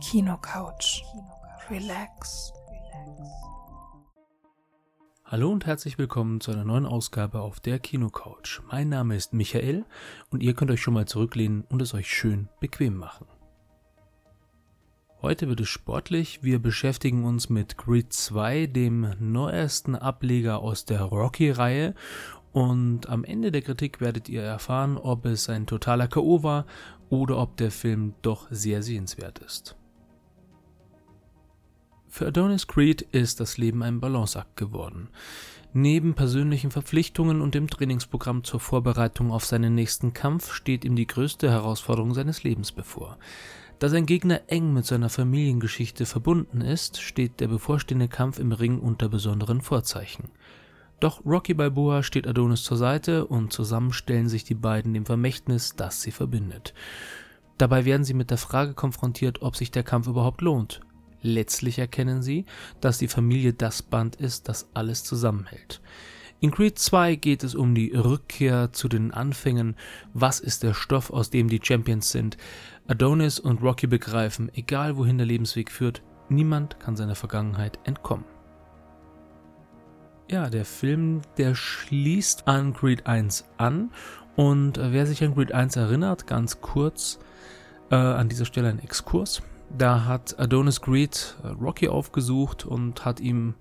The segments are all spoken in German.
Kino Couch. Relax. Hallo und herzlich willkommen zu einer neuen Ausgabe auf der Kino Couch. Mein Name ist Michael und ihr könnt euch schon mal zurücklehnen und es euch schön bequem machen. Heute wird es sportlich. Wir beschäftigen uns mit Grid 2, dem neuesten Ableger aus der Rocky-Reihe. Und am Ende der Kritik werdet ihr erfahren, ob es ein totaler K.O. war oder ob der Film doch sehr sehenswert ist. Für Adonis Creed ist das Leben ein Balanceakt geworden. Neben persönlichen Verpflichtungen und dem Trainingsprogramm zur Vorbereitung auf seinen nächsten Kampf steht ihm die größte Herausforderung seines Lebens bevor. Da sein Gegner eng mit seiner Familiengeschichte verbunden ist, steht der bevorstehende Kampf im Ring unter besonderen Vorzeichen. Doch Rocky Balboa steht Adonis zur Seite und zusammen stellen sich die beiden dem Vermächtnis, das sie verbindet. Dabei werden sie mit der Frage konfrontiert, ob sich der Kampf überhaupt lohnt. Letztlich erkennen sie, dass die Familie das Band ist, das alles zusammenhält. In Creed 2 geht es um die Rückkehr zu den Anfängen, was ist der Stoff, aus dem die Champions sind. Adonis und Rocky begreifen, egal wohin der Lebensweg führt, niemand kann seiner Vergangenheit entkommen. Ja, der Film, der schließt an Creed 1 an und äh, wer sich an Creed 1 erinnert, ganz kurz äh, an dieser Stelle ein Exkurs. Da hat Adonis Greed äh, Rocky aufgesucht und hat ihm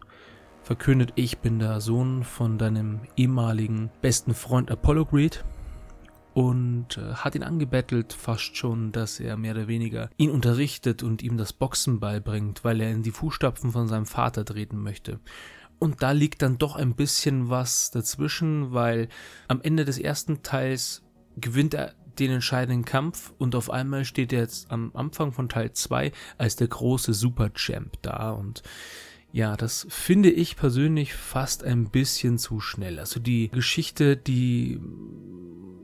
verkündet, ich bin der Sohn von deinem ehemaligen besten Freund Apollo Greed und äh, hat ihn angebettelt fast schon, dass er mehr oder weniger ihn unterrichtet und ihm das Boxen beibringt, weil er in die Fußstapfen von seinem Vater treten möchte. Und da liegt dann doch ein bisschen was dazwischen, weil am Ende des ersten Teils gewinnt er den entscheidenden Kampf und auf einmal steht er jetzt am Anfang von Teil 2 als der große Superchamp da und ja, das finde ich persönlich fast ein bisschen zu schnell. Also die Geschichte, die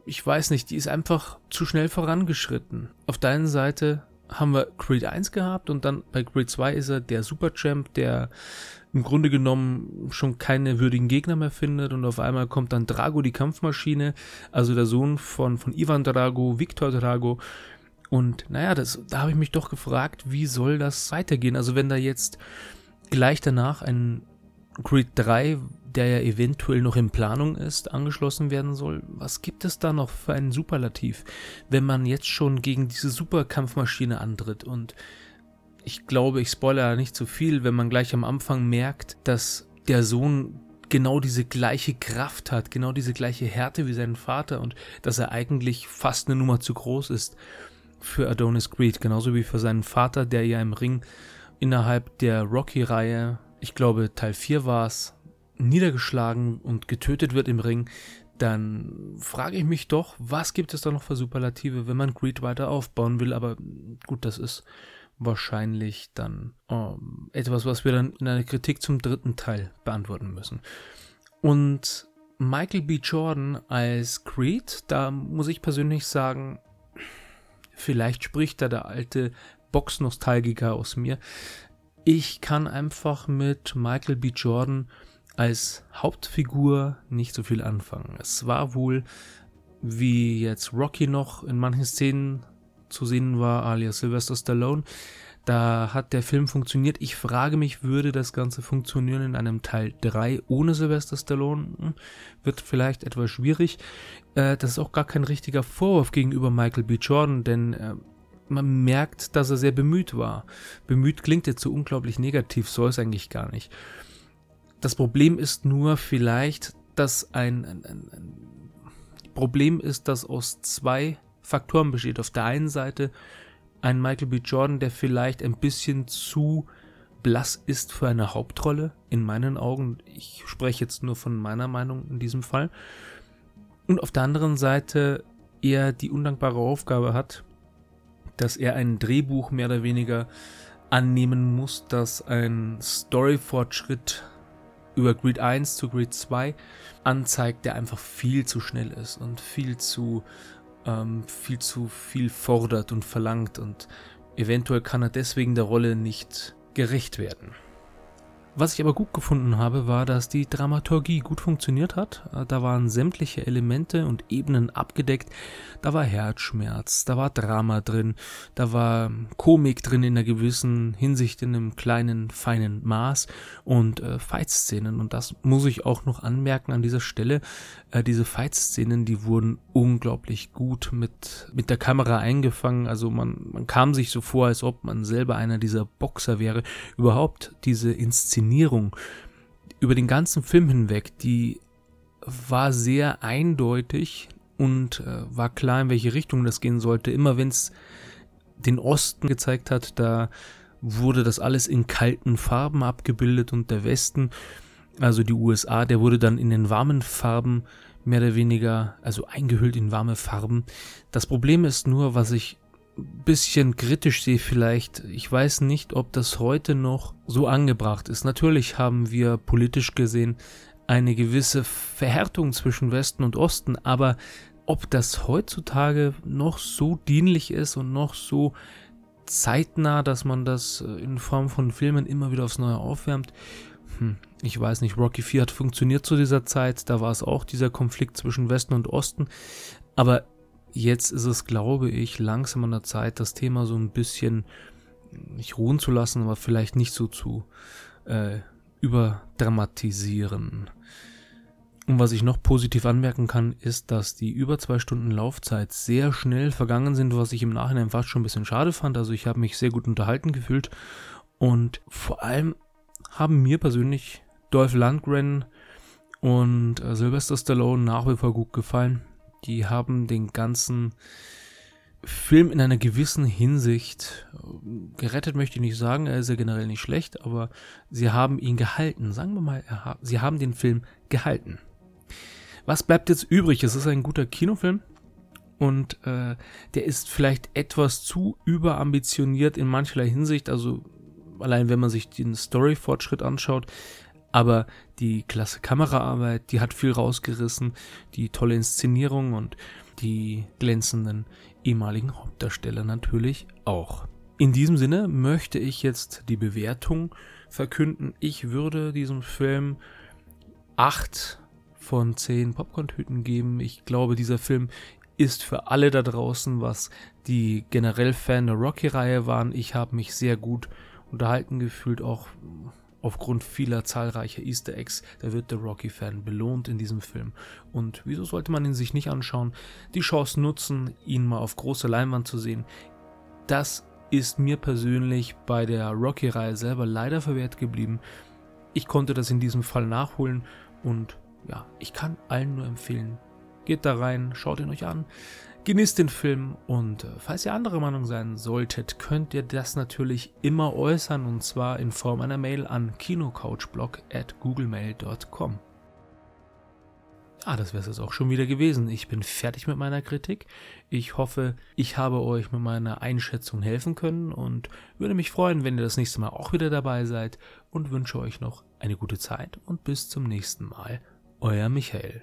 ich weiß nicht, die ist einfach zu schnell vorangeschritten. Auf der einen Seite haben wir Creed 1 gehabt und dann bei Creed 2 ist er der Superchamp, der im Grunde genommen schon keine würdigen Gegner mehr findet und auf einmal kommt dann Drago, die Kampfmaschine, also der Sohn von, von Ivan Drago, Viktor Drago. Und naja, das, da habe ich mich doch gefragt, wie soll das weitergehen? Also wenn da jetzt gleich danach ein Creed 3, der ja eventuell noch in Planung ist, angeschlossen werden soll, was gibt es da noch für einen Superlativ, wenn man jetzt schon gegen diese Superkampfmaschine antritt und ich glaube, ich spoilere nicht zu viel, wenn man gleich am Anfang merkt, dass der Sohn genau diese gleiche Kraft hat, genau diese gleiche Härte wie sein Vater und dass er eigentlich fast eine Nummer zu groß ist für Adonis Creed, genauso wie für seinen Vater, der ja im Ring innerhalb der Rocky-Reihe, ich glaube Teil 4 war es, niedergeschlagen und getötet wird im Ring, dann frage ich mich doch, was gibt es da noch für Superlative, wenn man Creed weiter aufbauen will, aber gut, das ist wahrscheinlich dann ähm, etwas, was wir dann in einer Kritik zum dritten Teil beantworten müssen. Und Michael B. Jordan als Creed, da muss ich persönlich sagen, vielleicht spricht da der alte Box-Nostalgiker aus mir. Ich kann einfach mit Michael B. Jordan als Hauptfigur nicht so viel anfangen. Es war wohl, wie jetzt Rocky noch in manchen Szenen zu sehen war, alias Sylvester Stallone. Da hat der Film funktioniert. Ich frage mich, würde das Ganze funktionieren in einem Teil 3 ohne Sylvester Stallone? Hm, wird vielleicht etwas schwierig. Äh, das ist auch gar kein richtiger Vorwurf gegenüber Michael B. Jordan, denn äh, man merkt, dass er sehr bemüht war. Bemüht klingt jetzt so unglaublich negativ, soll es eigentlich gar nicht. Das Problem ist nur vielleicht, dass ein, ein, ein, ein Problem ist, dass aus zwei Faktoren besteht. Auf der einen Seite ein Michael B. Jordan, der vielleicht ein bisschen zu blass ist für eine Hauptrolle, in meinen Augen. Ich spreche jetzt nur von meiner Meinung in diesem Fall. Und auf der anderen Seite er die undankbare Aufgabe hat, dass er ein Drehbuch mehr oder weniger annehmen muss, das ein Story-Fortschritt über Grid 1 zu Grid 2 anzeigt, der einfach viel zu schnell ist und viel zu ähm, viel zu viel fordert und verlangt und eventuell kann er deswegen der Rolle nicht gerecht werden. Was ich aber gut gefunden habe, war, dass die Dramaturgie gut funktioniert hat. Da waren sämtliche Elemente und Ebenen abgedeckt. Da war Herzschmerz, da war Drama drin, da war Komik drin in einer gewissen Hinsicht, in einem kleinen, feinen Maß und äh, Fight-Szenen. Und das muss ich auch noch anmerken an dieser Stelle. Äh, diese Fight-Szenen, die wurden unglaublich gut mit, mit der Kamera eingefangen. Also man, man kam sich so vor, als ob man selber einer dieser Boxer wäre. Überhaupt diese Inszenierung Inszenierung über den ganzen Film hinweg, die war sehr eindeutig und äh, war klar, in welche Richtung das gehen sollte. Immer wenn es den Osten gezeigt hat, da wurde das alles in kalten Farben abgebildet und der Westen, also die USA, der wurde dann in den warmen Farben mehr oder weniger, also eingehüllt in warme Farben. Das Problem ist nur, was ich bisschen kritisch sehe vielleicht. Ich weiß nicht, ob das heute noch so angebracht ist. Natürlich haben wir politisch gesehen eine gewisse Verhärtung zwischen Westen und Osten, aber ob das heutzutage noch so dienlich ist und noch so zeitnah, dass man das äh, in Form von Filmen immer wieder aufs Neue aufwärmt, hm, ich weiß nicht, Rocky 4 hat funktioniert zu dieser Zeit, da war es auch dieser Konflikt zwischen Westen und Osten, aber jetzt ist es, glaube ich, langsam an der Zeit, das Thema so ein bisschen nicht ruhen zu lassen, aber vielleicht nicht so zu äh, überdramatisieren. Und was ich noch positiv anmerken kann, ist, dass die über zwei Stunden Laufzeit sehr schnell vergangen sind, was ich im Nachhinein fast schon ein bisschen schade fand. Also ich habe mich sehr gut unterhalten gefühlt und vor allem haben mir persönlich Dolph Lundgren und äh, Sylvester Stallone nach wie vor gut gefallen die haben den ganzen Film in einer gewissen Hinsicht gerettet, möchte ich nicht sagen, er ist ja generell nicht schlecht, aber sie haben ihn gehalten. Sagen wir mal, sie haben den Film gehalten. Was bleibt jetzt übrig? Es ist ein guter Kinofilm und äh, der ist vielleicht etwas zu überambitioniert in mancherlei Hinsicht. Also allein wenn man sich den Story-Fortschritt anschaut, aber die klasse Kameraarbeit, die hat viel rausgerissen, die tolle Inszenierung und die glänzenden ehemaligen Hauptdarsteller natürlich auch. In diesem Sinne möchte ich jetzt die Bewertung verkünden. Ich würde diesem Film 8 von 10 Popcorn-Tüten geben. Ich glaube, dieser Film ist für alle da draußen, was die generell Fan der Rocky-Reihe waren. Ich habe mich sehr gut unterhalten gefühlt, auch aufgrund vieler zahlreicher Easter Eggs, da wird der Rocky-Fan belohnt in diesem Film. Und wieso sollte man ihn sich nicht anschauen? Die Chance nutzen, ihn mal auf großer Leinwand zu sehen. Das ist mir persönlich bei der Rocky-Reihe selber leider verwehrt geblieben. Ich konnte das in diesem Fall nachholen und ja, ich kann allen nur empfehlen. Geht da rein, schaut ihn euch an. Genießt den Film und äh, falls ihr anderer Meinung sein solltet, könnt ihr das natürlich immer äußern und zwar in Form einer Mail an kinocouchblog at googlemail.com. Ah, das wäre es jetzt auch schon wieder gewesen. Ich bin fertig mit meiner Kritik. Ich hoffe, ich habe euch mit meiner Einschätzung helfen können und würde mich freuen, wenn ihr das nächste Mal auch wieder dabei seid und wünsche euch noch eine gute Zeit und bis zum nächsten Mal. Euer Michael.